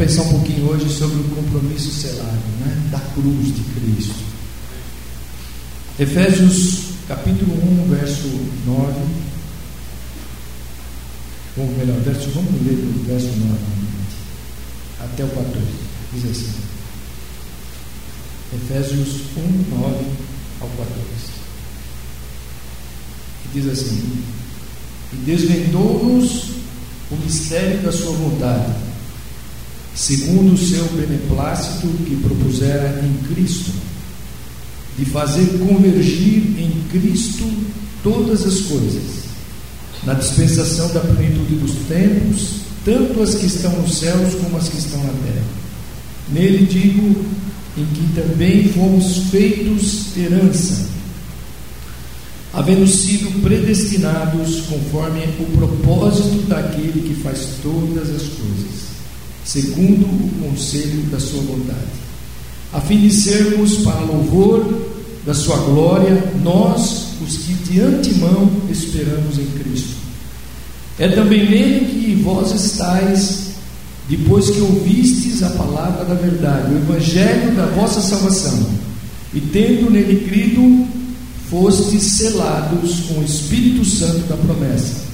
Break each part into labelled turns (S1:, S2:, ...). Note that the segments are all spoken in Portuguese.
S1: pensar um pouquinho hoje sobre o compromisso selado, né? Da cruz de Cristo. Efésios capítulo 1, verso 9. Ou melhor, verso, vamos ler o verso 9 até o 14. Diz assim. Efésios 1, 9 ao 14. E diz assim: E desvendou-nos o mistério da sua vontade, segundo o seu beneplácito que propusera em Cristo, de fazer convergir em Cristo todas as coisas, na dispensação da plenitude dos tempos, tanto as que estão nos céus como as que estão na terra. Nele digo, em que também fomos feitos herança, havendo sido predestinados conforme o propósito daquele que faz todas as coisas, segundo o conselho da sua vontade, a fim de sermos para louvor da sua glória, nós, os que de antemão esperamos em Cristo. É também nele que vós estáis, depois que ouvistes a palavra da verdade, o evangelho da vossa salvação, e tendo nele crido, fostes selados com o Espírito Santo da promessa.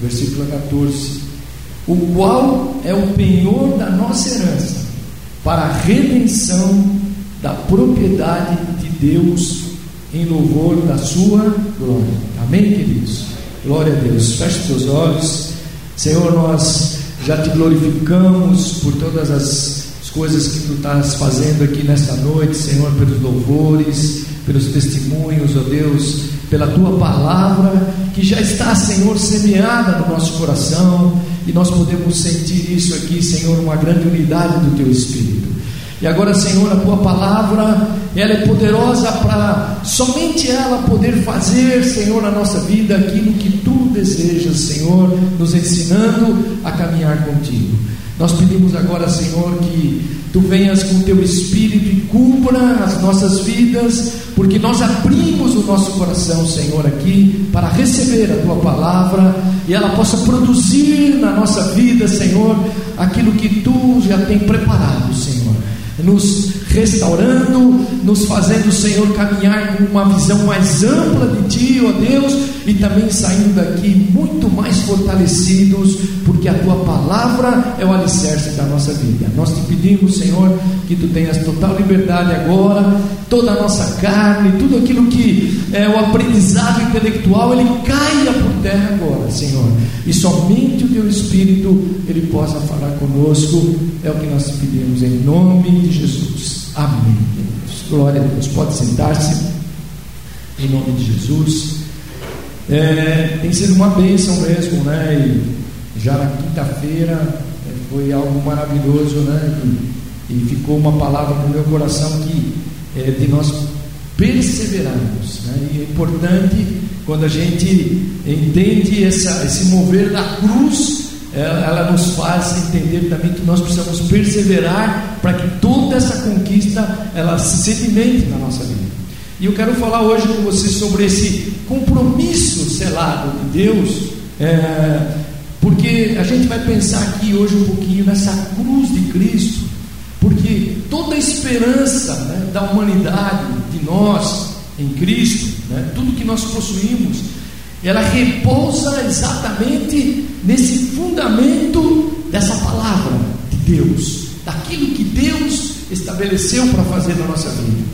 S1: Versículo 14. O qual é o penhor da nossa herança, para a redenção da propriedade de Deus, em louvor da sua glória. Amém, queridos? Glória a Deus. Feche seus olhos. Senhor, nós já te glorificamos por todas as coisas que tu estás fazendo aqui nesta noite, Senhor, pelos louvores, pelos testemunhos, ó Deus, pela tua palavra que já está, Senhor, semeada no nosso coração e nós podemos sentir isso aqui, Senhor, uma grande unidade do teu Espírito. E agora, Senhor, a tua palavra, ela é poderosa para somente ela poder fazer, Senhor, na nossa vida aquilo que tu desejas, Senhor, nos ensinando a caminhar contigo. Nós pedimos agora, Senhor, que tu venhas com o teu espírito e cubra as nossas vidas, porque nós abrimos o nosso coração, Senhor, aqui para receber a tua palavra e ela possa produzir na nossa vida, Senhor, aquilo que tu já tem preparado, Senhor. Nos restaurando, nos fazendo, Senhor, caminhar com uma visão mais ampla de Ti, ó Deus, e também saindo daqui muito mais fortalecidos, porque a Tua palavra é o alicerce da nossa vida. Nós te pedimos, Senhor, que Tu tenhas total liberdade agora, toda a nossa carne, tudo aquilo que é o aprendizado intelectual, ele caia por terra agora, Senhor, e somente o Teu Espírito, ele possa falar conosco, é o que nós te pedimos, em nome de Jesus. Amém. Glória a Deus. Pode sentar-se. Em nome de Jesus. É, tem sido uma bênção mesmo, né? E já na quinta-feira é, foi algo maravilhoso, né? E, e, ficou uma palavra no meu coração que é de nós perseverarmos. Né? E é importante quando a gente entende essa, esse mover da cruz ela nos faz entender também que nós precisamos perseverar para que toda essa conquista ela se sedimente na nossa vida. E eu quero falar hoje com você sobre esse compromisso selado de Deus, é, porque a gente vai pensar aqui hoje um pouquinho nessa cruz de Cristo, porque toda a esperança né, da humanidade, de nós em Cristo, né, tudo que nós possuímos, ela repousa exatamente nesse fundamento dessa palavra de Deus, daquilo que Deus estabeleceu para fazer na nossa vida.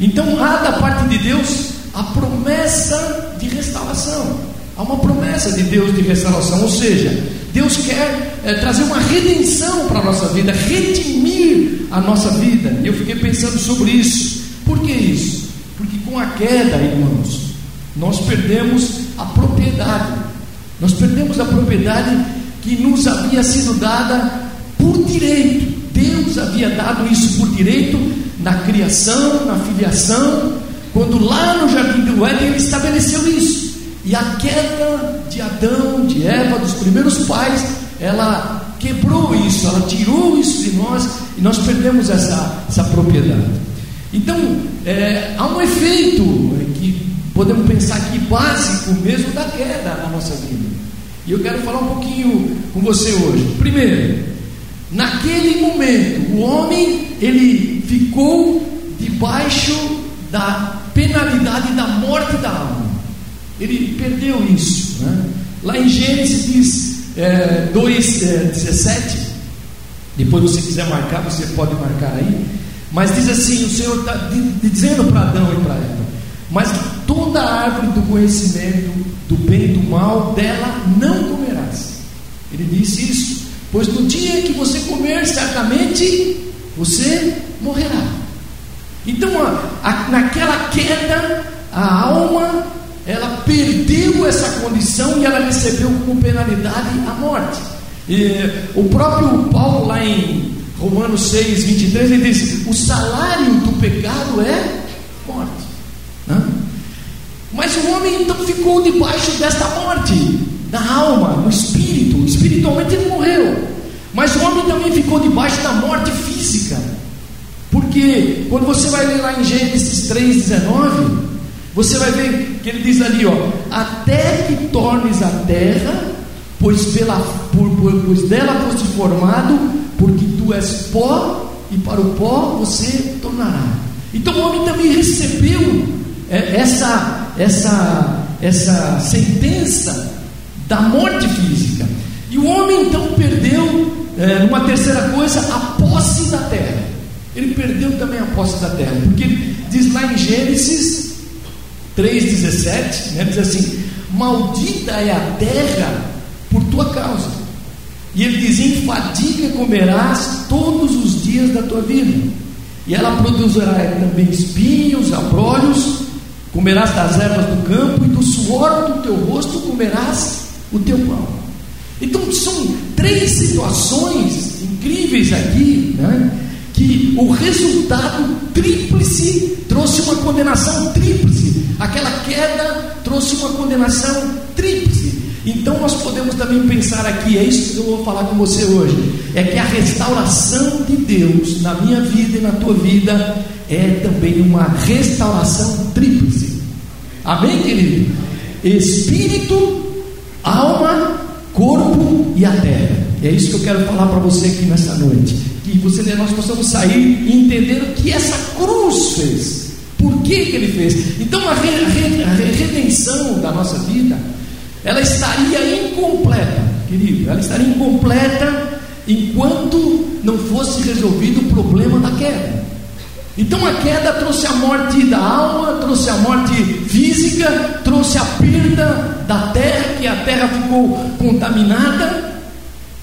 S1: Então há da parte de Deus a promessa de restauração. Há uma promessa de Deus de restauração, ou seja, Deus quer é, trazer uma redenção para a nossa vida, redimir a nossa vida. Eu fiquei pensando sobre isso. Por que isso? Porque com a queda, irmãos, nós perdemos a propriedade. Nós perdemos a propriedade que nos havia sido dada por direito. Deus havia dado isso por direito na criação, na filiação, quando lá no jardim do Éden ele estabeleceu isso. E a queda de Adão, de Eva, dos primeiros pais, ela quebrou isso, ela tirou isso de nós e nós perdemos essa, essa propriedade. Então, é, há um efeito podemos pensar aqui básico mesmo da queda na nossa vida. E eu quero falar um pouquinho com você hoje. Primeiro, naquele momento, o homem ele ficou debaixo da penalidade da morte da alma. Ele perdeu isso. Né? Lá em Gênesis diz é, 2, é, 17. Depois, você quiser marcar, você pode marcar aí. Mas diz assim: o Senhor está dizendo para Adão e para Eva: Mas toda árvore do conhecimento do bem e do mal, dela não comerás. Ele disse isso, pois no dia que você comer, certamente você morrerá. Então, a, a, naquela queda, a alma ela perdeu essa condição e ela recebeu como penalidade a morte. E, o próprio Paulo, lá em Romanos 6, 23, ele diz: O salário do pecado é? Mas o homem então ficou debaixo desta morte, da alma, no espírito. Espiritualmente ele morreu. Mas o homem também ficou debaixo da morte física. Porque quando você vai ler lá em Gênesis 3,19, você vai ver que ele diz ali, ó, até que tornes a terra, pois, pela, por, por, pois dela foste formado, porque tu és pó, e para o pó você tornará. Então o homem também recebeu essa, essa, essa sentença da morte física. E o homem então perdeu, é, uma terceira coisa, a posse da terra. Ele perdeu também a posse da terra, porque diz lá em Gênesis 3,17, né, diz assim: Maldita é a terra por tua causa. E ele diz: Em fadiga comerás todos os dias da tua vida, e ela produzirá também espinhos, abrolhos, comerás das ervas do campo, e do suor do teu rosto comerás o teu pão. Então, são três situações incríveis aqui, né? que o resultado tríplice trouxe uma condenação tríplice. Aquela queda trouxe uma condenação tríplice. Então nós podemos também pensar aqui, é isso que eu vou falar com você hoje, é que a restauração de Deus na minha vida e na tua vida é também uma restauração tríplice. Amém, querido? Espírito, alma, corpo e a terra. É isso que eu quero falar para você aqui nessa noite. Que você, nós possamos sair e entender o que essa cruz fez. Por que, que ele fez? Então a, re, a redenção da nossa vida, ela estaria incompleta, querido, ela estaria incompleta enquanto não fosse resolvido o problema da queda. Então a queda trouxe a morte da alma, trouxe a morte física, trouxe a perda da terra, que a terra ficou contaminada,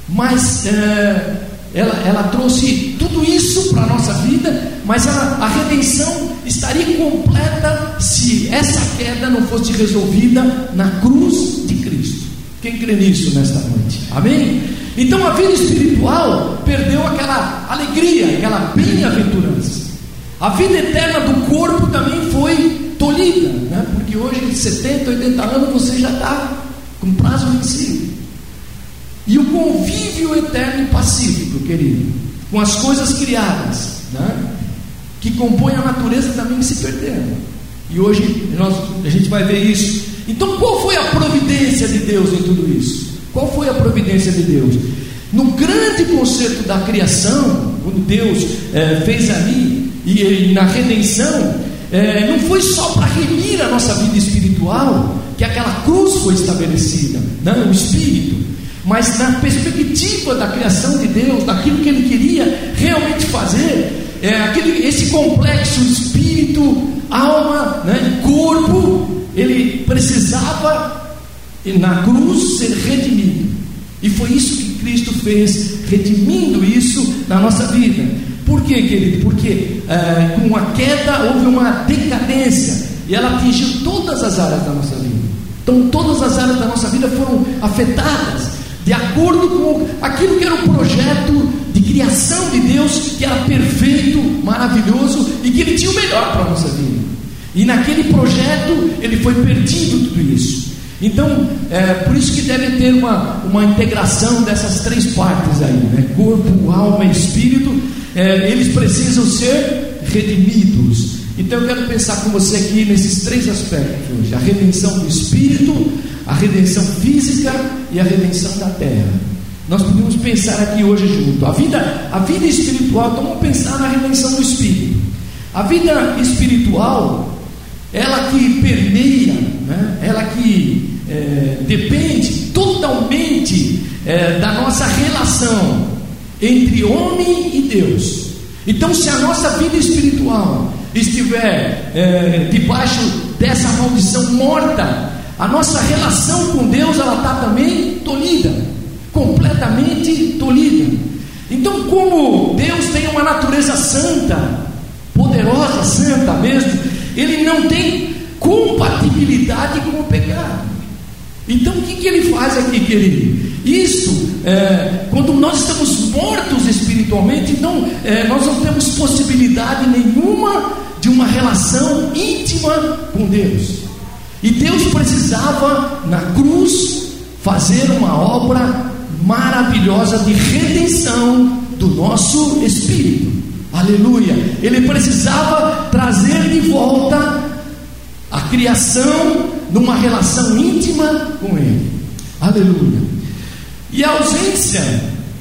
S1: mas é, ela, ela trouxe tudo isso para a nossa vida, mas a, a redenção estaria completa se essa queda não fosse resolvida na cruz de Cristo. Quem crê nisso nesta noite? Amém? Então a vida espiritual perdeu aquela alegria, aquela bem-aventurança. A vida eterna do corpo também foi tolhida, né? porque hoje, de 70, 80 anos, você já está com prazo vencido. E o convívio eterno e pacífico, querido, com as coisas criadas, né? que compõem a natureza também se perdendo. E hoje nós, a gente vai ver isso. Então, qual foi a providência de Deus em tudo isso? Qual foi a providência de Deus? No grande conceito da criação, quando Deus é, fez ali, e, e na redenção, é, não foi só para remir a nossa vida espiritual que aquela cruz foi estabelecida, não, o Espírito, mas na perspectiva da criação de Deus, daquilo que Ele queria realmente fazer, é, aquele, esse complexo espírito, alma, né, corpo, ele precisava na cruz ser redimido. E foi isso que Cristo fez, redimindo isso na nossa vida. Por quê, querido? Porque é, com a queda houve uma decadência e ela atingiu todas as áreas da nossa vida. Então, todas as áreas da nossa vida foram afetadas de acordo com aquilo que era o projeto de criação de Deus, que era perfeito, maravilhoso e que Ele tinha o melhor para a nossa vida. E naquele projeto ele foi perdido tudo isso. Então, é por isso que deve ter uma, uma integração dessas três partes aí, né? corpo, alma e espírito. É, eles precisam ser redimidos. Então eu quero pensar com você aqui nesses três aspectos hoje: a redenção do espírito, a redenção física e a redenção da terra. nós podemos pensar aqui hoje junto. A vida, a vida espiritual, então vamos pensar na redenção do Espírito. A vida espiritual, ela que permeia, né? ela que é, depende totalmente é, da nossa relação entre homem e Deus. Então, se a nossa vida espiritual estiver é, debaixo dessa maldição morta, a nossa relação com Deus ela está também tolhida, completamente tolhida. Então, como Deus tem uma natureza santa, poderosa, santa mesmo, ele não tem compatibilidade com o pecado. Então, o que, que ele faz aqui, querido? Isso, é, quando nós estamos mortos espiritualmente, então é, nós não temos possibilidade nenhuma de uma relação íntima com Deus. E Deus precisava, na cruz, fazer uma obra maravilhosa de redenção do nosso espírito. Aleluia! Ele precisava trazer de volta a criação numa relação íntima com Ele. Aleluia! E a ausência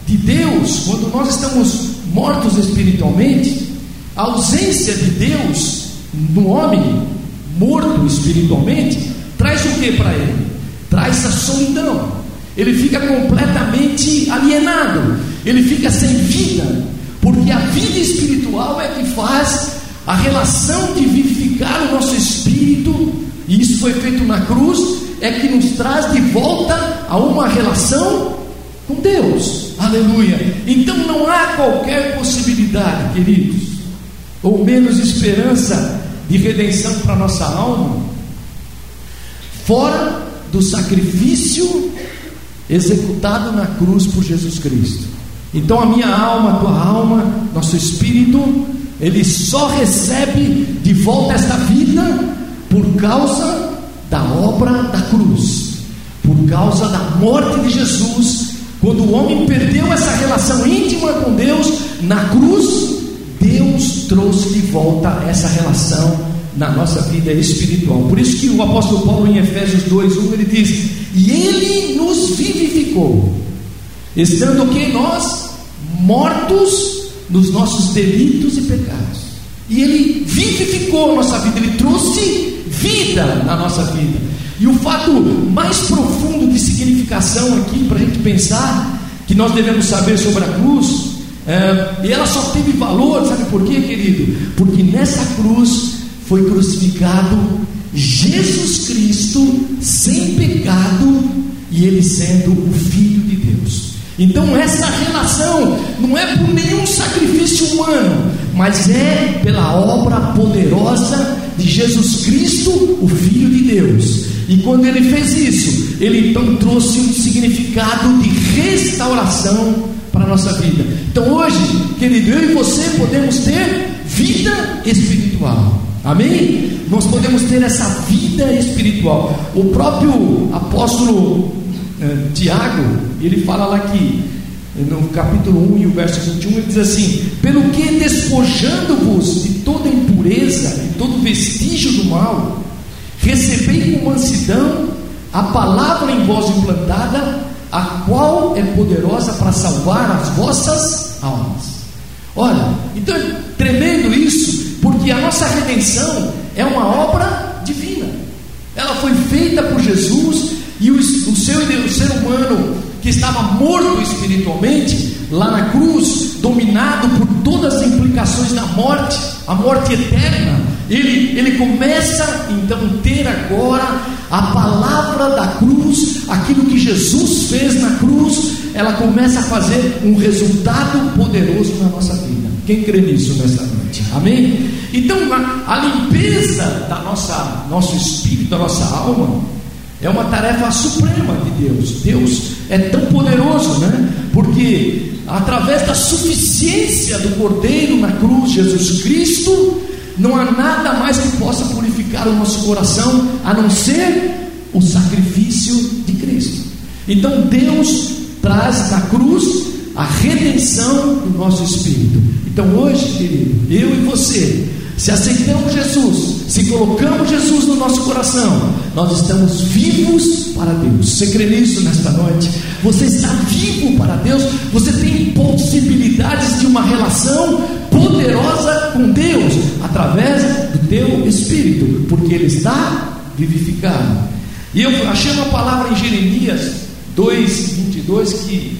S1: de Deus, quando nós estamos mortos espiritualmente, a ausência de Deus no homem morto espiritualmente, traz o que para ele? Traz a solidão. Ele fica completamente alienado, ele fica sem vida, porque a vida espiritual é que faz a relação de vivificar o nosso espírito, e isso foi feito na cruz, é que nos traz de volta a uma relação com Deus. Aleluia. Então não há qualquer possibilidade, queridos, ou menos esperança de redenção para nossa alma, fora do sacrifício executado na cruz por Jesus Cristo. Então a minha alma, a tua alma, nosso espírito, ele só recebe de volta esta vida por causa da obra da cruz, por causa da morte de Jesus. Quando o homem perdeu essa relação íntima com Deus na cruz, Deus trouxe de volta essa relação na nossa vida espiritual. Por isso que o apóstolo Paulo em Efésios 2:1 ele diz: "E ele nos vivificou, estando que nós mortos nos nossos delitos e pecados. E ele vivificou a nossa vida, ele trouxe vida na nossa vida. E o fato mais profundo de significação aqui para a gente pensar que nós devemos saber sobre a cruz é, e ela só teve valor, sabe por quê, querido? Porque nessa cruz foi crucificado Jesus Cristo sem pecado e ele sendo o Filho de Deus. Então, essa relação não é por nenhum sacrifício humano, mas é pela obra poderosa de Jesus Cristo, o Filho de Deus. E quando ele fez isso, ele então trouxe um significado de restauração para a nossa vida. Então hoje, querido, eu e você podemos ter vida espiritual. Amém? Nós podemos ter essa vida espiritual. O próprio apóstolo eh, Tiago, ele fala lá que no capítulo 1 e o verso 21, ele diz assim: Pelo que despojando-vos de toda impureza e todo vestígio do mal, recebei com mansidão a palavra em vós implantada, a qual é poderosa para salvar as vossas almas. Olha, então é tremendo isso, porque a nossa redenção é uma obra divina. Ela foi feita por Jesus e o, o, seu, o ser humano que estava morto espiritualmente, lá na cruz, dominado por todas as implicações da morte, a morte eterna, ele, ele começa então a ter agora a palavra da cruz, aquilo que Jesus fez na cruz, ela começa a fazer um resultado poderoso na nossa vida. Quem crê nisso nessa noite? Amém? Então, a, a limpeza da nossa nosso espírito, da nossa alma, é uma tarefa suprema de Deus. Deus é tão poderoso, né? Porque através da suficiência do Cordeiro na cruz, Jesus Cristo, não há nada mais que possa purificar o nosso coração a não ser o sacrifício de Cristo. Então Deus traz na cruz a redenção do nosso espírito. Então hoje, querido, eu e você, Se aceitamos Jesus, se colocamos Jesus no nosso coração, nós estamos vivos para Deus. Você crê nisso nesta noite? Você está vivo para Deus, você tem possibilidades de uma relação poderosa com Deus através do teu espírito, porque Ele está vivificado. E eu achei uma palavra em Jeremias 2, 22 que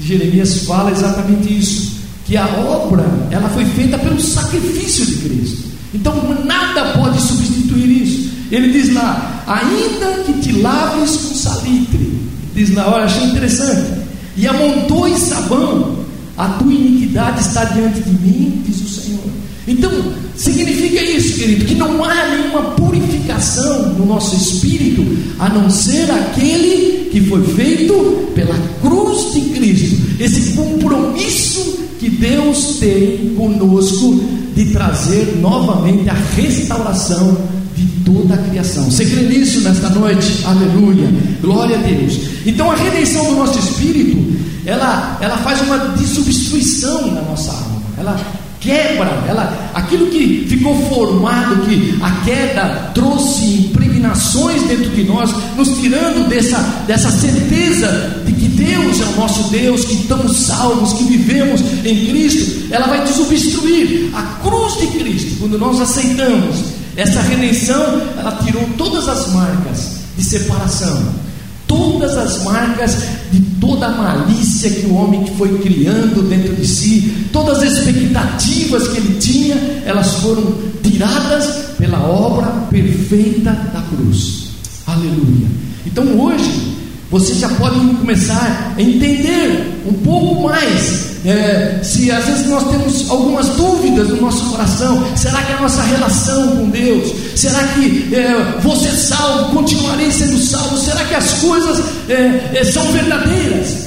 S1: Jeremias fala exatamente isso que a obra ela foi feita pelo sacrifício de Cristo. Então nada pode substituir isso. Ele diz lá, ainda que te laves com salitre, diz lá, olha, achei interessante, e amontoes sabão, a tua iniquidade está diante de mim, diz o Senhor. Então, significa isso, querido, que não há nenhuma purificação no nosso espírito, a não ser aquele que foi feito pela cruz de Cristo, esse compromisso que Deus tem conosco de trazer novamente a restauração de toda a criação. Você crê nisso nesta noite? Aleluia. Glória a Deus. Então a redenção do nosso espírito, ela, ela faz uma dissubstituição na nossa alma. Ela quebra, ela, aquilo que ficou formado, que a queda trouxe impregnações dentro de nós, nos tirando dessa, dessa certeza de que Deus é o nosso Deus, que estamos salvos, que vivemos em Cristo, ela vai desobstruir a cruz de Cristo, quando nós aceitamos essa redenção, ela tirou todas as marcas de separação todas as marcas de toda a malícia que o homem que foi criando dentro de si, todas as expectativas que ele tinha, elas foram tiradas pela obra perfeita da cruz. Aleluia. Então hoje você já pode começar a entender um pouco mais. É, se às vezes nós temos algumas dúvidas no nosso coração, será que a nossa relação com Deus, será que é, você salvo, continuarei sendo salvo, será que as coisas é, é, são verdadeiras?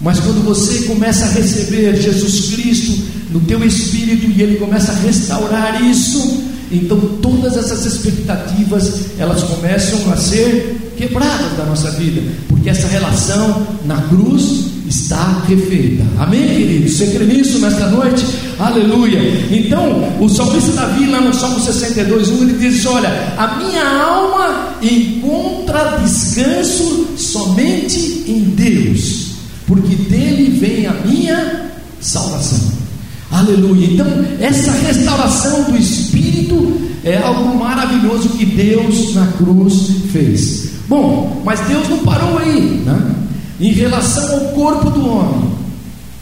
S1: Mas quando você começa a receber Jesus Cristo no teu espírito e Ele começa a restaurar isso, então todas essas expectativas elas começam a ser quebradas da nossa vida, porque essa relação na cruz está refeita. Amém, querido? Você crê nisso nesta noite? Aleluia. Então, o salmista Davi, lá no Salmo 62, 1, ele diz: Olha, a minha alma encontra descanso somente em Deus, porque dele vem a minha salvação. Aleluia. Então, essa restauração do espírito é algo maravilhoso que Deus na cruz fez. Bom, mas Deus não parou aí, né? Em relação ao corpo do homem,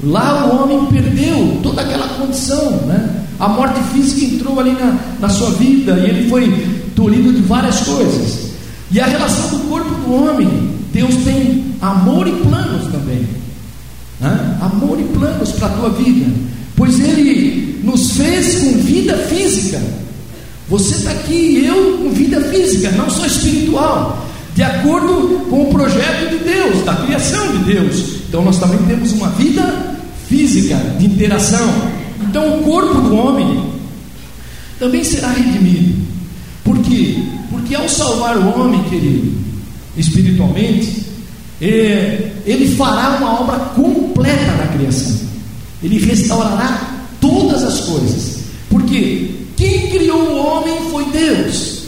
S1: lá o homem perdeu toda aquela condição, né? A morte física entrou ali na, na sua vida e ele foi tolhido de várias coisas. E a relação do corpo do homem, Deus tem amor e planos também, né? Amor e planos para a tua vida pois Ele nos fez com vida física. Você está aqui eu com vida física, não só espiritual, de acordo com o projeto de Deus, da criação de Deus. Então nós também temos uma vida física de interação. Então o corpo do homem também será redimido. Por quê? Porque ao salvar o homem, querido, espiritualmente, é, ele fará uma obra completa na criação. Ele restaurará todas as coisas. Porque quem criou o homem foi Deus.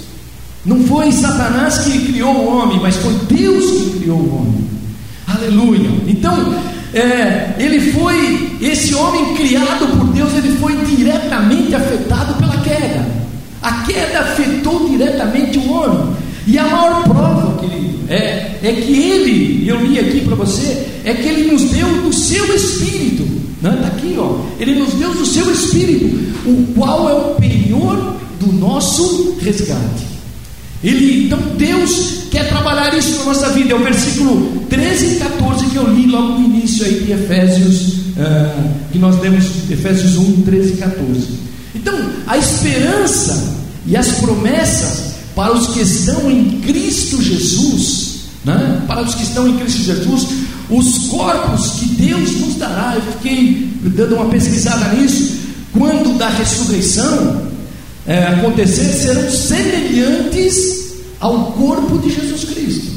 S1: Não foi Satanás que criou o homem, mas foi Deus que criou o homem. Aleluia. Então, é, ele foi, esse homem criado por Deus, ele foi diretamente afetado pela queda. A queda afetou diretamente o homem. E a maior prova, querido, é, é que ele, eu li aqui para você, é que ele nos deu do seu espírito. Está aqui, ó. Ele nos deu do seu espírito, o qual é o penhor do nosso resgate. Ele, então Deus quer trabalhar isso na nossa vida. É o versículo 13 e 14 que eu li logo no início aí de Efésios, uh, que nós lemos Efésios 1, 13 e 14. Então, a esperança e as promessas para os que estão em Cristo Jesus, né? para os que estão em Cristo Jesus, os corpos que Deus nos dará, eu fiquei dando uma pesquisada nisso, quando da ressurreição é, acontecer, serão semelhantes ao corpo de Jesus Cristo,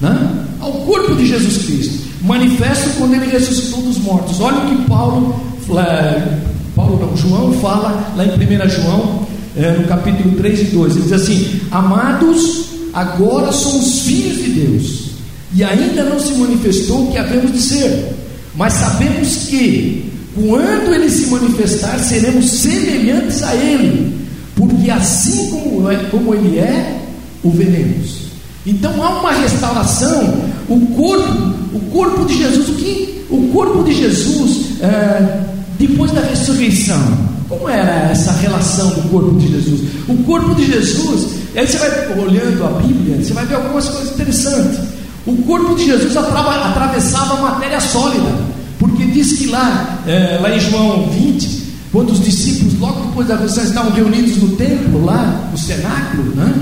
S1: né? ao corpo de Jesus Cristo, manifesto quando ele ressuscitou dos mortos. Olha o que Paulo, é, Paulo não, João fala lá em 1 João, é, no capítulo 3 e 2, ele diz assim: Amados, agora somos filhos de Deus, e ainda não se manifestou o que havemos de ser, mas sabemos que, quando ele se manifestar, seremos semelhantes a ele, porque assim como, é, como ele é, o veremos. Então há uma restauração, o corpo, o corpo de Jesus, o que o corpo de Jesus é, depois da ressurreição, como era essa relação do corpo de Jesus? O corpo de Jesus, aí você vai olhando a Bíblia, você vai ver algumas coisas interessantes. O corpo de Jesus atravessava a matéria sólida, porque diz que lá, é, lá em João 20, quando os discípulos, logo depois da ressurreição, estavam reunidos no templo, lá no cenáculo, né?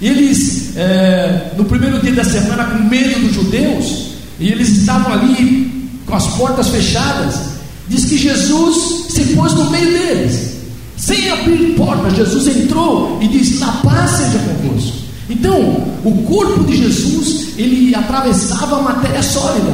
S1: eles, é, no primeiro dia da semana, com medo dos judeus, e eles estavam ali com as portas fechadas, Diz que Jesus se pôs no meio deles, sem abrir portas. Jesus entrou e disse: Na paz seja convosco. Então, o corpo de Jesus ele atravessava a matéria sólida.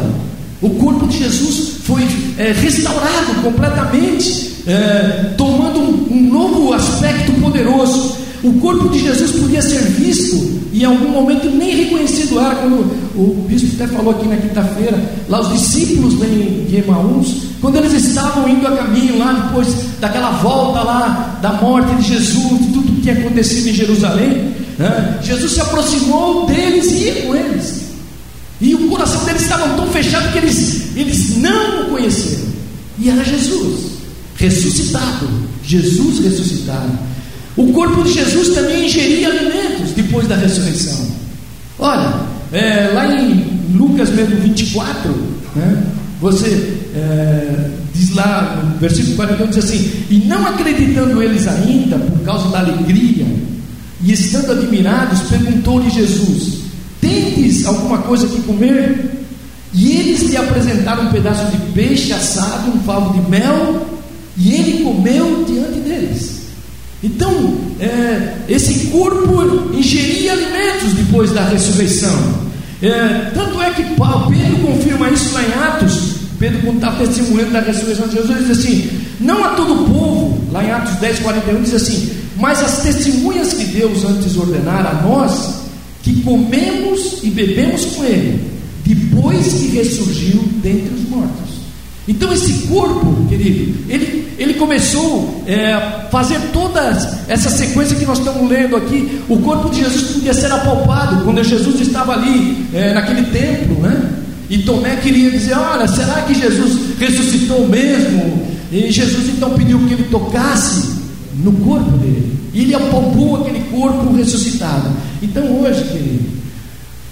S1: O corpo de Jesus foi é, restaurado completamente, é, tomando um, um novo aspecto poderoso. O corpo de Jesus podia ser visto e em algum momento nem reconhecido era, quando o bispo até falou aqui na quinta-feira, lá os discípulos de Emaús, quando eles estavam indo a caminho lá depois daquela volta lá da morte de Jesus, de tudo que tinha acontecido em Jerusalém, né? Jesus se aproximou deles e ia com eles. E o coração deles estava tão fechado que eles, eles não o conheceram. E era Jesus, ressuscitado. Jesus ressuscitado. O corpo de Jesus também ingeria alimentos depois da ressurreição. Olha, é, lá em Lucas mesmo 24, né, você é, diz lá no versículo 41, diz assim: E não acreditando eles ainda, por causa da alegria, e estando admirados, perguntou-lhe Jesus: Tendes alguma coisa que comer? E eles lhe apresentaram um pedaço de peixe assado, um favo de mel, e ele comeu diante deles. Então, é, esse corpo ingeria alimentos depois da ressurreição. É, tanto é que Pedro confirma isso lá em Atos, Pedro, quando está testemunhando da ressurreição de Jesus, diz assim: Não a todo o povo, lá em Atos 10, 41, diz assim: Mas as testemunhas que Deus antes ordenara a nós, que comemos e bebemos com Ele, depois que ressurgiu dentre os mortos. Então, esse corpo, querido, ele, ele começou é, a fazer toda essa sequência que nós estamos lendo aqui. O corpo de Jesus podia ser apalpado quando Jesus estava ali, é, naquele templo, né? E Tomé queria dizer: Olha, será que Jesus ressuscitou mesmo? E Jesus então pediu que ele tocasse no corpo dele. E ele apalpou aquele corpo ressuscitado. Então hoje, querido,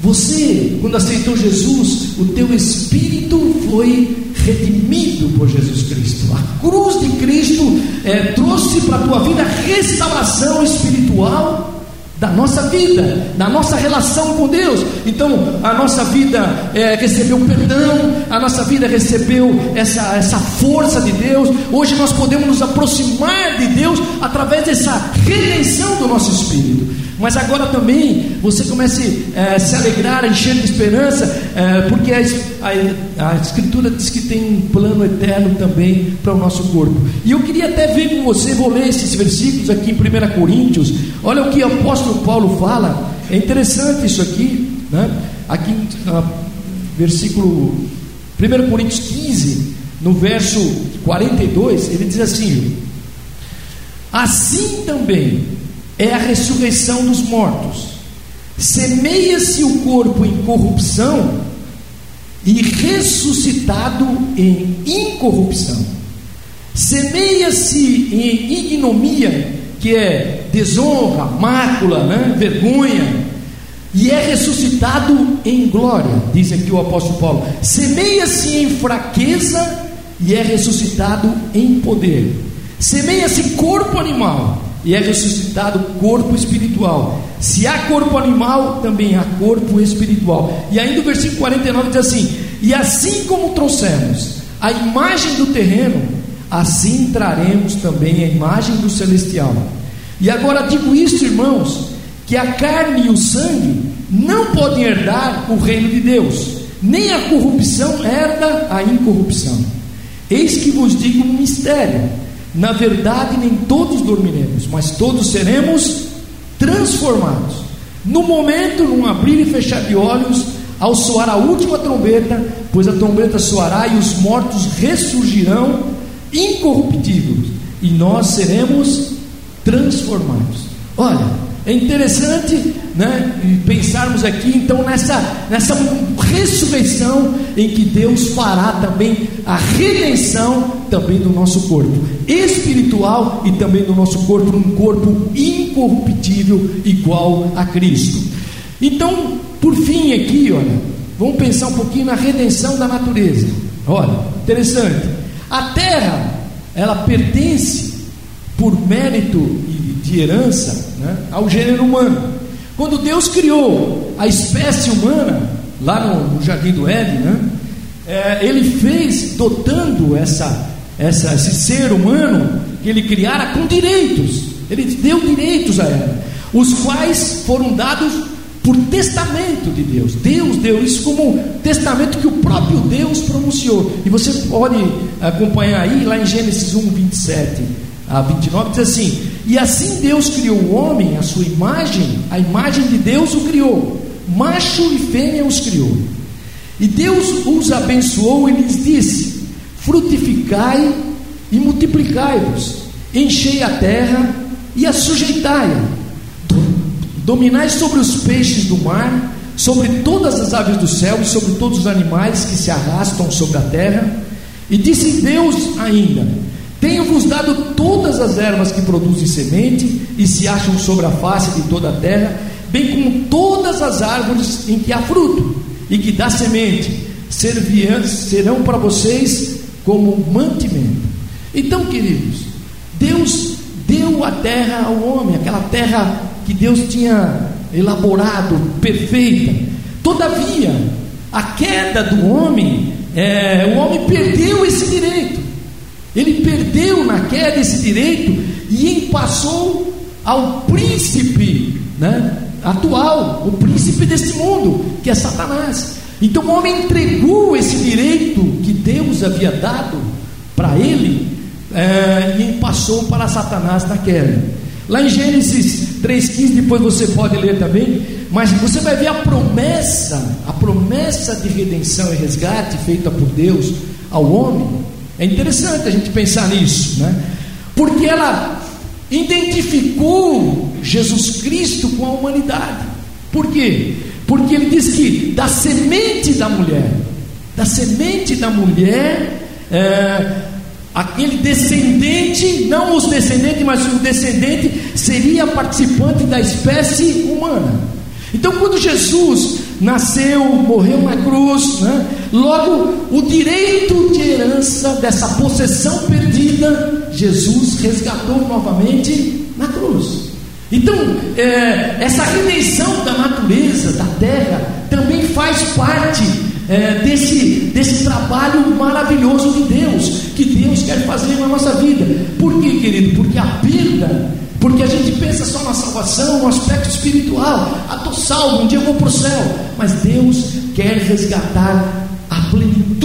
S1: você, quando aceitou Jesus, o teu espírito foi redimido por Jesus Cristo. A cruz de Cristo é, trouxe para a tua vida restauração espiritual da nossa vida, da nossa relação com Deus. Então, a nossa vida é, recebeu perdão, a nossa vida recebeu essa, essa força de Deus. Hoje nós podemos nos aproximar de Deus através dessa redenção do nosso espírito. Mas agora também você comece é, a se alegrar, a encher de esperança, é, porque a, a, a, Escritura diz que tem um plano eterno também para o nosso corpo. E eu queria até ver com você, vou ler esses versículos aqui em 1 Coríntios. Olha o que o apóstolo Paulo fala, é interessante isso aqui, né? aqui uh, versículo 1 Coríntios 15, no verso 42, ele diz assim: Assim também é a ressurreição dos mortos. Semeia-se o corpo em corrupção e ressuscitado em incorrupção. Semeia-se em ignomia, que é desonra, mácula, né? vergonha, e é ressuscitado em glória, diz aqui o apóstolo Paulo. Semeia-se em fraqueza e é ressuscitado em poder. Semeia-se corpo animal e é ressuscitado corpo espiritual. Se há corpo animal, também há corpo espiritual. E ainda o versículo 49 diz assim: E assim como trouxemos a imagem do terreno, assim traremos também a imagem do celestial. E agora digo isto, irmãos, que a carne e o sangue não podem herdar o reino de Deus, nem a corrupção herda a incorrupção. Eis que vos digo um mistério Na verdade, nem todos dormiremos, mas todos seremos transformados. No momento, num abrir e fechar de olhos, ao soar a última trombeta, pois a trombeta soará e os mortos ressurgirão incorruptíveis, e nós seremos transformados. Olha, é interessante né, pensarmos aqui então nessa, nessa ressurreição em que Deus fará também a redenção também do nosso corpo espiritual e também do nosso corpo, um corpo incorruptível igual a Cristo. Então, por fim aqui, olha, vamos pensar um pouquinho na redenção da natureza. Olha, interessante. A terra, ela pertence por mérito de herança né, ao gênero humano. Quando Deus criou a espécie humana, lá no, no Jardim do Éden, né, é, ele fez dotando essa, essa, esse ser humano que ele criara com direitos. Ele deu direitos a ela, os quais foram dados por testamento de Deus. Deus deu isso como testamento que o próprio Deus pronunciou. E você pode acompanhar aí lá em Gênesis 1, 27 a 29, diz assim: E assim Deus criou o homem, a sua imagem, a imagem de Deus o criou, macho e fêmea os criou. E Deus os abençoou e lhes disse: Frutificai e multiplicai-vos, enchei a terra e a sujeitai-a, dominai sobre os peixes do mar, sobre todas as aves do céu e sobre todos os animais que se arrastam sobre a terra. E disse Deus ainda: tenho-vos dado todas as ervas que produzem semente e se acham sobre a face de toda a terra, bem como todas as árvores em que há fruto e que dá semente, serão para vocês como mantimento. Então, queridos, Deus deu a terra ao homem, aquela terra que Deus tinha elaborado, perfeita. Todavia, a queda do homem, é, o homem perdeu esse direito. Ele perdeu na queda esse direito e passou ao príncipe né, atual, o príncipe deste mundo, que é Satanás. Então o homem entregou esse direito que Deus havia dado para ele é, e passou para Satanás na queda. Lá em Gênesis 3,15, depois você pode ler também, mas você vai ver a promessa, a promessa de redenção e resgate feita por Deus ao homem é interessante a gente pensar nisso, né? Porque ela identificou Jesus Cristo com a humanidade. Por quê? Porque ele diz que da semente da mulher, da semente da mulher, é, aquele descendente, não os descendentes, mas o descendente seria participante da espécie humana. Então, quando Jesus nasceu, morreu na cruz, né? logo o direito de herança dessa possessão perdida, Jesus resgatou novamente na cruz. Então, é, essa redenção da natureza, da terra, também faz parte é, desse, desse trabalho maravilhoso de Deus, que Deus quer fazer na nossa vida. Por quê, querido? Porque a perda porque a gente pensa só na salvação, no aspecto espiritual. Ah, estou salvo, um dia eu vou para o céu. Mas Deus quer resgatar a plenitude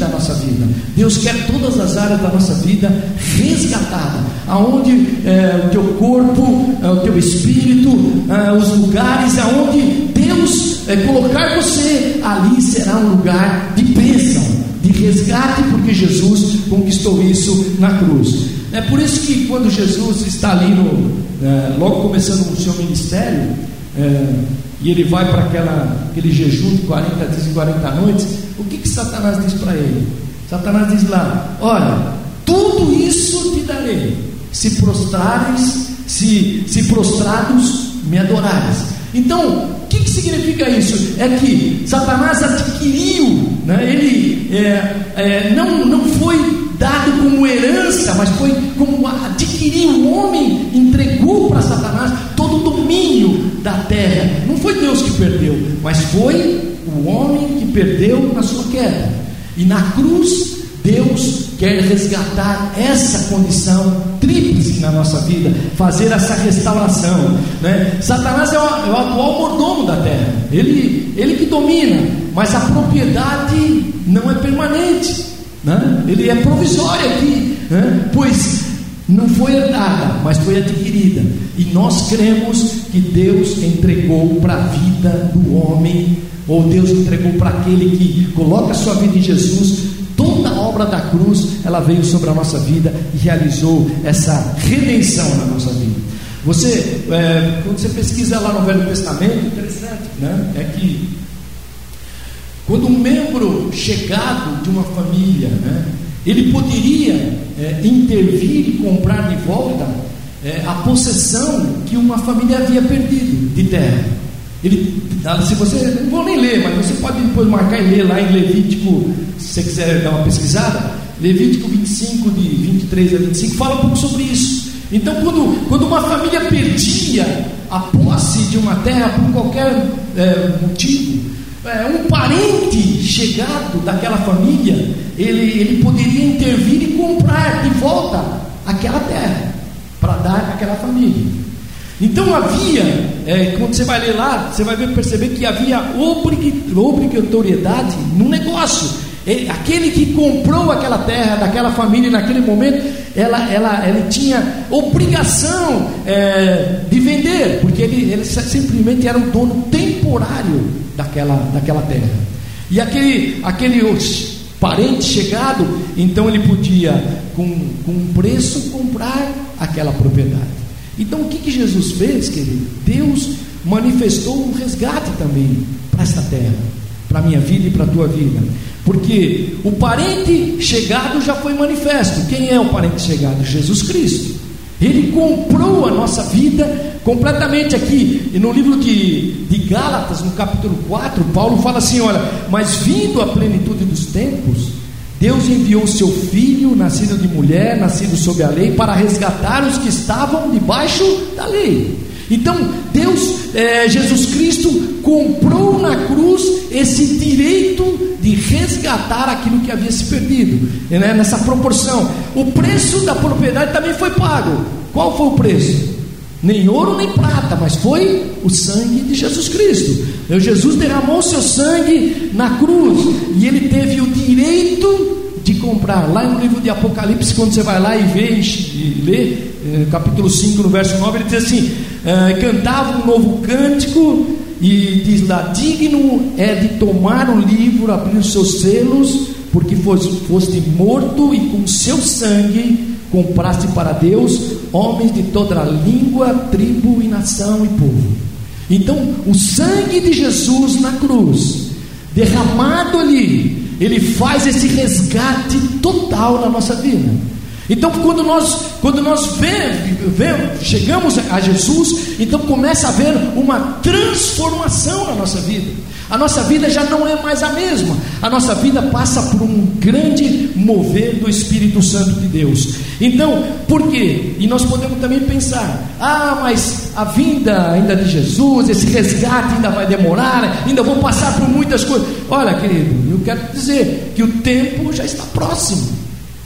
S1: da nossa vida. Deus quer todas as áreas da nossa vida resgatada. Aonde é, o teu corpo, é, o teu espírito, é, os lugares aonde Deus é, colocar você, ali será um lugar de bênção, de resgate, porque Jesus conquistou isso na cruz. É por isso que quando Jesus está ali no, é, logo começando o seu ministério, é, e ele vai para aquele jejum de 40 dias e 40 noites, o que, que Satanás diz para ele? Satanás diz lá: Olha, tudo isso te darei, se prostrares, se, se prostrados me adorares. Então, o que, que significa isso? É que Satanás adquiriu, né, ele é, é, não, não foi dado como herança, mas foi como adquiriu. O homem entregou para Satanás todo o domínio da terra. Não foi Deus que perdeu, mas foi o homem que perdeu na sua queda. E na cruz, Deus quer resgatar essa condição tríplice na nossa vida, fazer essa restauração. Né? Satanás é o, é o atual mordomo da terra, ele, ele que domina, mas a propriedade não é permanente. Né? Ele é provisório aqui, né? pois não foi herdada, mas foi adquirida. E nós cremos que Deus entregou para a vida do homem, ou Deus entregou para aquele que coloca a sua vida em Jesus. Toda a obra da cruz, ela veio sobre a nossa vida e realizou essa redenção na nossa vida. Você, é, quando você pesquisa lá no Velho Testamento, interessante, né? É que quando um membro chegado de uma família, né, ele poderia é, intervir e comprar de volta é, a possessão que uma família havia perdido de terra. Ele, se você, não vou nem ler, mas você pode depois marcar e ler lá em Levítico, se você quiser dar uma pesquisada, Levítico 25, de 23 a 25, fala um pouco sobre isso. Então, quando, quando uma família perdia a posse de uma terra por qualquer é, motivo, é, um parente chegado daquela família, ele, ele poderia intervir e comprar de volta aquela terra para dar àquela família. Então havia, é, quando você vai ler lá, você vai ver, perceber que havia obrigatoriedade no negócio. aquele que comprou aquela terra daquela família naquele momento, ela, ela, ele tinha obrigação é, de vender, porque ele, ele simplesmente era um dono temporário daquela, daquela terra. E aquele, aquele parente chegado, então ele podia, com, com um preço, comprar aquela propriedade. Então o que, que Jesus fez, querido? Deus manifestou um resgate também para esta terra, para a minha vida e para a tua vida. Porque o parente chegado já foi manifesto. Quem é o parente chegado? Jesus Cristo. Ele comprou a nossa vida completamente aqui. E no livro de, de Gálatas, no capítulo 4, Paulo fala assim: olha, mas vindo a plenitude dos tempos, Deus enviou seu filho, nascido de mulher, nascido sob a lei, para resgatar os que estavam debaixo da lei. Então, Deus, é, Jesus Cristo, comprou na cruz esse direito de resgatar aquilo que havia se perdido, né, nessa proporção. O preço da propriedade também foi pago. Qual foi o preço? Nem ouro nem prata, mas foi o sangue de Jesus Cristo. Jesus derramou seu sangue na cruz e ele teve o direito de comprar. Lá no livro de Apocalipse, quando você vai lá e vê e lê, capítulo 5, no verso 9, ele diz assim: eh, cantava um novo cântico e diz lá: digno é de tomar o livro, abrir os seus selos, porque foste morto e com seu sangue compraste para Deus homens de toda língua, tribo e nação e povo. Então, o sangue de Jesus na cruz, derramado ali, ele faz esse resgate total na nossa vida. Então, quando nós, quando nós vemos, chegamos a Jesus, então começa a haver uma transformação na nossa vida. A nossa vida já não é mais a mesma. A nossa vida passa por um grande mover do Espírito Santo de Deus. Então, por quê? E nós podemos também pensar: ah, mas a vinda ainda de Jesus, esse resgate ainda vai demorar, ainda vou passar por muitas coisas. Olha, querido, eu quero dizer que o tempo já está próximo.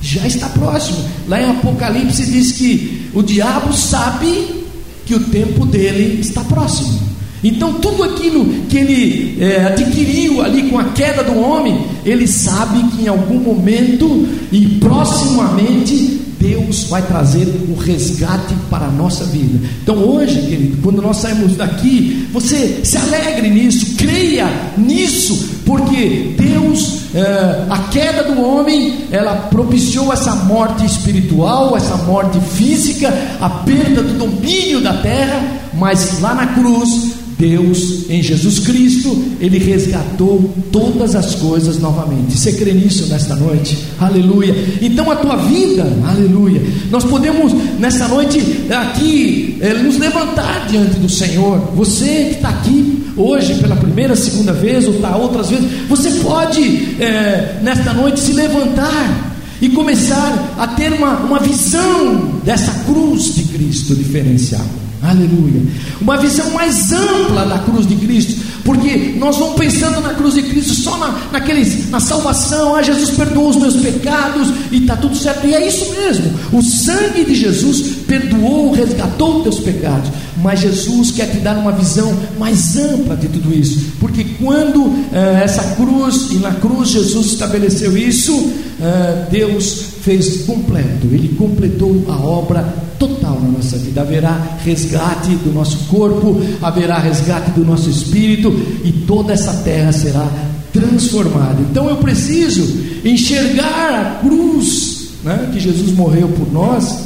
S1: Já está próximo. Lá em Apocalipse diz que o diabo sabe que o tempo dele está próximo. Então, tudo aquilo que ele é, adquiriu ali com a queda do homem, ele sabe que em algum momento e proximamente Deus vai trazer o resgate para a nossa vida. Então, hoje, querido, quando nós saímos daqui, você se alegre nisso, creia nisso, porque Deus, é, a queda do homem, ela propiciou essa morte espiritual, essa morte física, a perda do domínio da terra, mas lá na cruz Deus, em Jesus Cristo, Ele resgatou todas as coisas novamente. Você crê nisso nesta noite? Aleluia. Então a tua vida, aleluia. Nós podemos nesta noite aqui é, nos levantar diante do Senhor. Você que está aqui hoje pela primeira, segunda vez, ou está outras vezes, você pode é, nesta noite se levantar e começar a ter uma, uma visão dessa cruz de Cristo diferenciada. Aleluia. Uma visão mais ampla da cruz de Cristo, porque nós vamos pensando na cruz de Cristo só na, naqueles, na salvação, ah, Jesus perdoou os meus pecados e está tudo certo. E é isso mesmo. O sangue de Jesus perdoou, resgatou os teus pecados. Mas Jesus quer te dar uma visão mais ampla de tudo isso, porque quando eh, essa cruz, e na cruz Jesus estabeleceu isso, eh, Deus fez completo, Ele completou a obra total na nossa vida. Haverá resgate do nosso corpo, haverá resgate do nosso espírito e toda essa terra será transformada. Então eu preciso enxergar a cruz né, que Jesus morreu por nós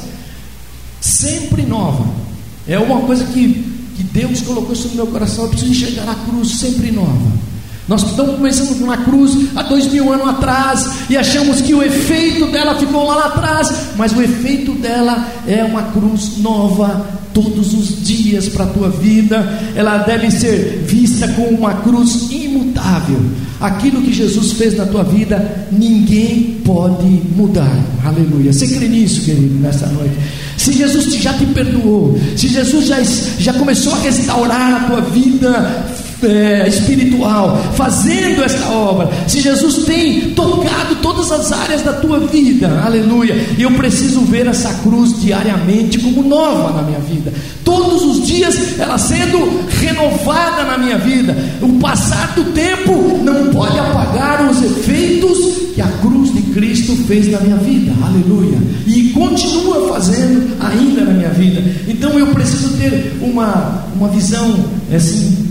S1: sempre nova. É uma coisa que, que Deus colocou isso no meu coração. Eu preciso enxergar a cruz sempre nova. Nós estamos começando na cruz há dois mil anos atrás e achamos que o efeito dela ficou lá, lá atrás, mas o efeito dela é uma cruz nova todos os dias para a tua vida. Ela deve ser vista como uma cruz imutável. Aquilo que Jesus fez na tua vida, ninguém pode mudar. Aleluia. Você crê nisso, querido, nessa noite? Se Jesus já te perdoou, se Jesus já, já começou a restaurar a tua vida é, espiritual, fazendo esta obra, se Jesus tem tocado todas as áreas da tua vida, aleluia, e eu preciso ver essa cruz diariamente como nova na minha vida, todos os dias ela sendo renovada na minha vida, o passar do tempo não pode apagar os efeitos que a cruz de Cristo fez na minha vida, aleluia, e continua fazendo ainda na minha vida, então eu preciso ter uma, uma visão assim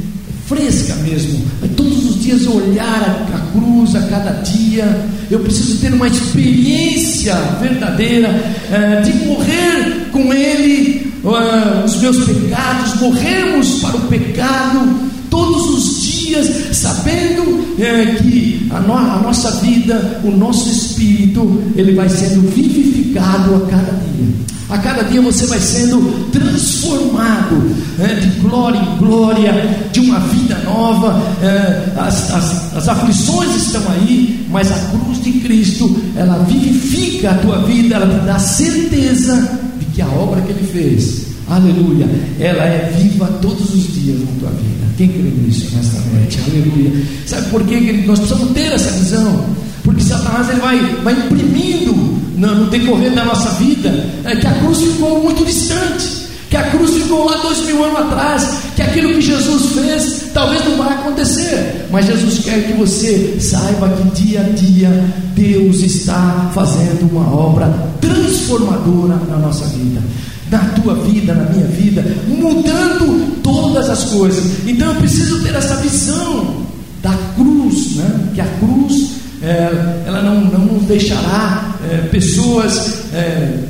S1: fresca mesmo. É todos os dias olhar a, cruz a cada dia. Eu preciso ter uma experiência verdadeira é, de morrer com Ele é, os meus pecados, morrermos para o pecado todos os dias, sabendo é, que a, no, a nossa vida, o nosso espírito, ele vai sendo vivificado a cada dia. A cada dia você vai sendo transformado né, de glória em glória, de uma vida nova. É, as, as, as aflições estão aí, mas a cruz de Cristo ela vivifica a tua vida, ela te dá certeza de que a obra que Ele fez, aleluia, ela é viva todos os dias na tua vida. Quem crê nisso nesta noite? Aleluia. Sabe por quê? Nós precisamos ter essa visão, porque Satanás ele vai, vai imprimindo no, no decorrer da nossa vida, é que a cruz ficou muito distante, que a cruz ficou lá dois mil anos atrás, que aquilo que Jesus fez talvez não vai acontecer, mas Jesus quer que você saiba que dia a dia Deus está fazendo uma obra transformadora na nossa vida na tua vida, na minha vida, mudando todas as coisas. Então eu preciso ter essa visão da cruz, né? que a cruz é, ela não, não nos deixará é, pessoas é,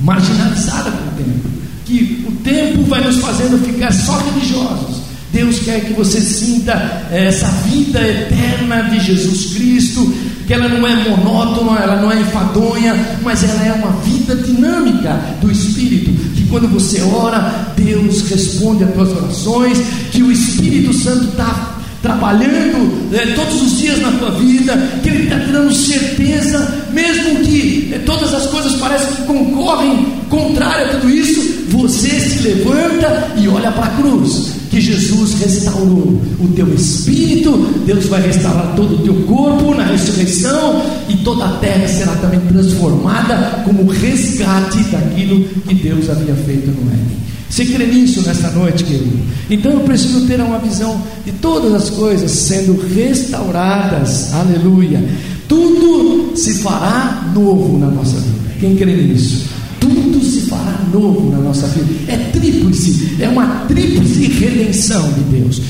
S1: marginalizadas pelo tempo, que o tempo vai nos fazendo ficar só religiosos. Deus quer que você sinta essa vida eterna de Jesus Cristo, que ela não é monótona, ela não é enfadonha, mas ela é uma vida dinâmica do Espírito, que quando você ora, Deus responde às tuas orações, que o Espírito Santo está trabalhando né, todos os dias na tua vida, que Ele está te dando certeza, mesmo que né, todas as coisas parecem que concorrem contrário a tudo isso, você se levanta e olha para a cruz, que Jesus restaurou o teu espírito, Deus vai restaurar todo o teu corpo na ressurreição, e toda a terra será também transformada como resgate daquilo que Deus havia feito no Éden. Você crê nisso nessa noite, querido? Então eu preciso ter uma visão de todas as coisas sendo restauradas, aleluia. Tudo se fará novo na nossa vida. Quem crê nisso? Tudo se fará novo na nossa vida. É tríplice, é uma tríplice redenção de Deus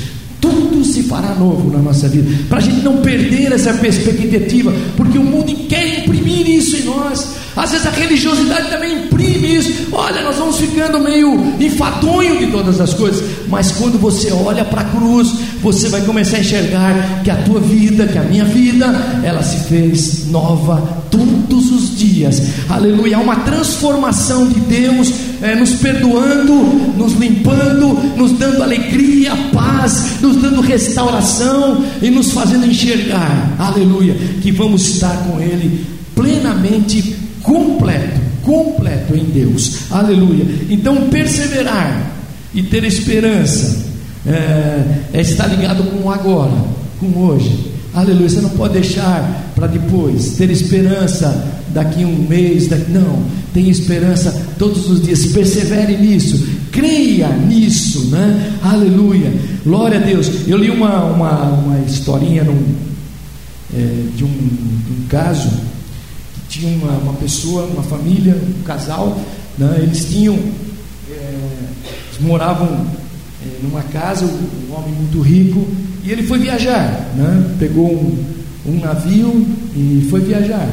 S1: tudo se fará novo na nossa vida, para a gente não perder essa perspectiva, porque o mundo quer imprimir isso em nós. Às vezes a religiosidade também imprime isso. Olha, nós vamos ficando meio enfadonho de todas as coisas. Mas quando você olha para a cruz, você vai começar a enxergar que a tua vida, que a minha vida, ela se fez nova todos os dias. Aleluia. Há uma transformação de Deus, é, nos perdoando, nos limpando, nos dando alegria, paz, nos dando restauração e nos fazendo enxergar. Aleluia. Que vamos estar com Ele plenamente completo, completo em Deus. Aleluia. Então, perseverar e ter esperança é, é estar ligado com o agora, com hoje. Aleluia. Você não pode deixar para depois ter esperança daqui um mês. Daqui, não, tenha esperança todos os dias. Persevere nisso. Creia nisso, né? Aleluia. Glória a Deus. Eu li uma, uma, uma historinha num, é, de, um, um caso tinha uma, uma pessoa, uma família, um casal, né, eles tinham, é, eles moravam é, numa casa, um homem muito rico, e ele foi viajar, né, pegou um, um navio e foi viajar.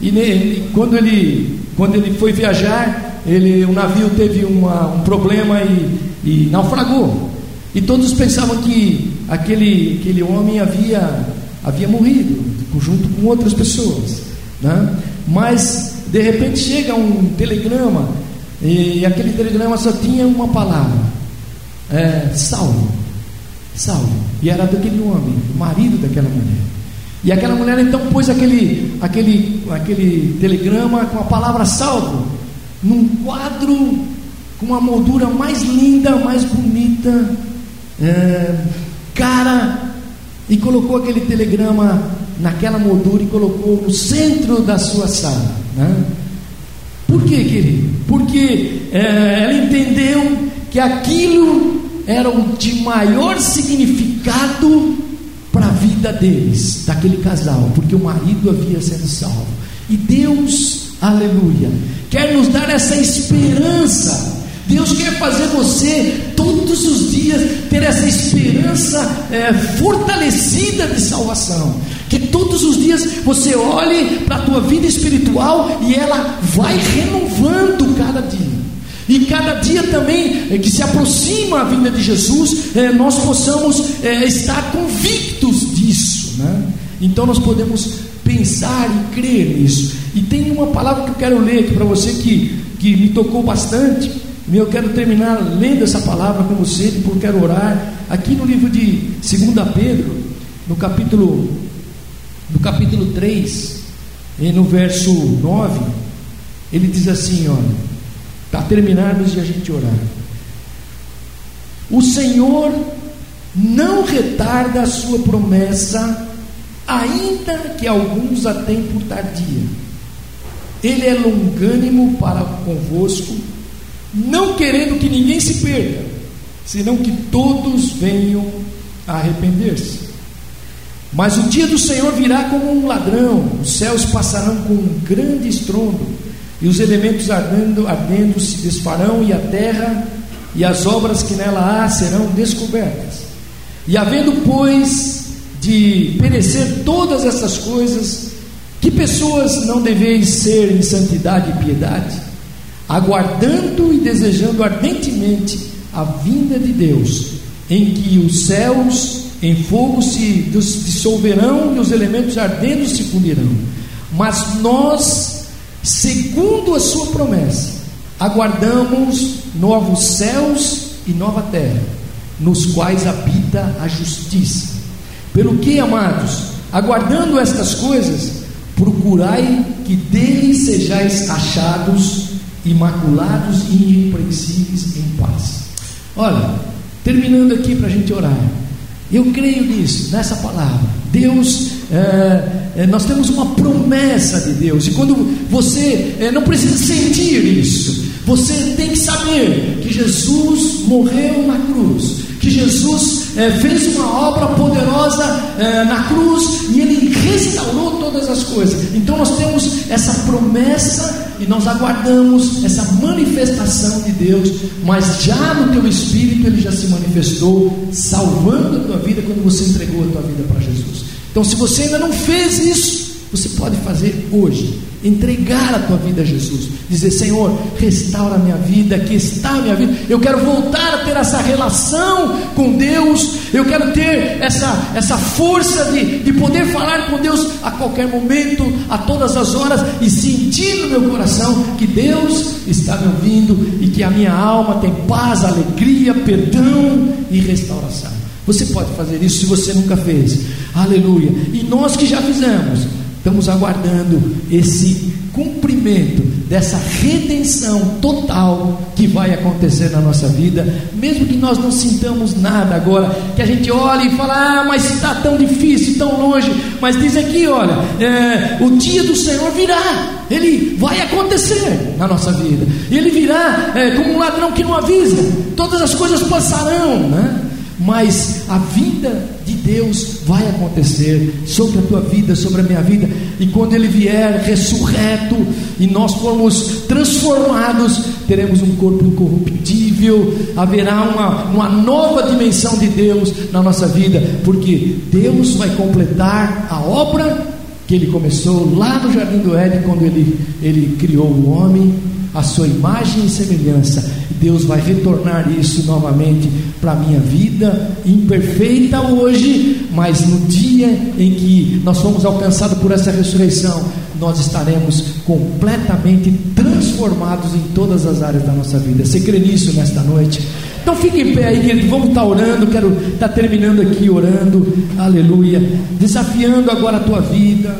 S1: E nele, quando ele, quando ele foi viajar, ele, o navio teve uma, um problema e, e naufragou. E todos pensavam que aquele, aquele homem havia, havia morrido, junto com outras pessoas. Né? Mas, de repente, chega um telegrama, e aquele telegrama só tinha uma palavra: é, salvo. Salvo. E era daquele homem, o marido daquela mulher. E aquela mulher então pôs aquele, aquele, aquele telegrama com a palavra salvo num quadro com uma moldura mais linda, mais bonita, é, cara, e colocou aquele telegrama naquela moldura e colocou no centro da sua sala. Né? Por quê, querido? Porque é, ela entendeu que aquilo era o de maior significado para a vida deles, daquele casal, porque o marido havia sido salvo. E Deus, aleluia, quer nos dar essa esperança Deus quer fazer você todos os dias ter essa esperança é, fortalecida de salvação. Que todos os dias você olhe para a tua vida espiritual e ela vai renovando cada dia. E cada dia também é, que se aproxima a vinda de Jesus, é, nós possamos é, estar convictos disso. Né? Então nós podemos pensar e crer nisso. E tem uma palavra que eu quero ler aqui para você que, que me tocou bastante eu quero terminar lendo essa palavra com você, depois eu quero orar. Aqui no livro de 2 Pedro, no capítulo, no capítulo 3, e no verso 9, ele diz assim: olha, para terminarmos e a gente orar. O Senhor não retarda a sua promessa, ainda que alguns a tenham por tardia. Ele é longânimo para convosco não querendo que ninguém se perca, senão que todos venham a arrepender-se. Mas o dia do Senhor virá como um ladrão, os céus passarão com um grande estrondo, e os elementos ardendo, ardendo se desfarão, e a terra e as obras que nela há serão descobertas. E havendo, pois, de perecer todas essas coisas, que pessoas não deveis ser em santidade e piedade? aguardando e desejando ardentemente a vinda de Deus, em que os céus em fogo se dissolverão e os elementos ardendo se fundirão. Mas nós, segundo a sua promessa, aguardamos novos céus e nova terra, nos quais habita a justiça. Pelo que, amados, aguardando estas coisas, procurai que dele sejais achados imaculados e irrepreensíveis em paz. Olha, terminando aqui para a gente orar. Eu creio nisso, nessa palavra. Deus, é, é, nós temos uma promessa de Deus, e quando você é, não precisa sentir isso, você tem que saber que Jesus morreu na cruz, que Jesus é, fez uma obra poderosa é, na cruz e ele restaurou todas as coisas. Então nós temos essa promessa e nós aguardamos essa manifestação de Deus, mas já no teu espírito ele já se manifestou, salvando a tua vida quando você entregou a tua vida para Jesus. Então, se você ainda não fez isso, você pode fazer hoje entregar a tua vida a Jesus, dizer: Senhor, restaura a minha vida, aqui está a minha vida. Eu quero voltar a ter essa relação com Deus, eu quero ter essa, essa força de, de poder falar com Deus a qualquer momento, a todas as horas, e sentir no meu coração que Deus está me ouvindo e que a minha alma tem paz, alegria, perdão e restauração. Você pode fazer isso se você nunca fez. Aleluia. E nós que já fizemos, Estamos aguardando esse cumprimento dessa redenção total que vai acontecer na nossa vida, mesmo que nós não sintamos nada agora, que a gente olhe e fala, ah, mas está tão difícil, tão longe, mas diz aqui, olha, é, o dia do Senhor virá, ele vai acontecer na nossa vida, ele virá é, como um ladrão que não avisa, todas as coisas passarão, né? mas a vinda de Deus vai acontecer sobre a tua vida, sobre a minha vida. E quando Ele vier ressurreto e nós formos transformados, teremos um corpo incorruptível, haverá uma, uma nova dimensão de Deus na nossa vida, porque Deus vai completar a obra que Ele começou lá no Jardim do Éden, quando Ele, ele criou o homem a sua imagem e semelhança. Deus vai retornar isso novamente para a minha vida, imperfeita hoje, mas no dia em que nós fomos alcançados por essa ressurreição, nós estaremos completamente transformados em todas as áreas da nossa vida. Você crê nisso nesta noite? Então fique em pé aí, querido. Vamos estar orando. Quero estar terminando aqui orando. Aleluia. Desafiando agora a tua vida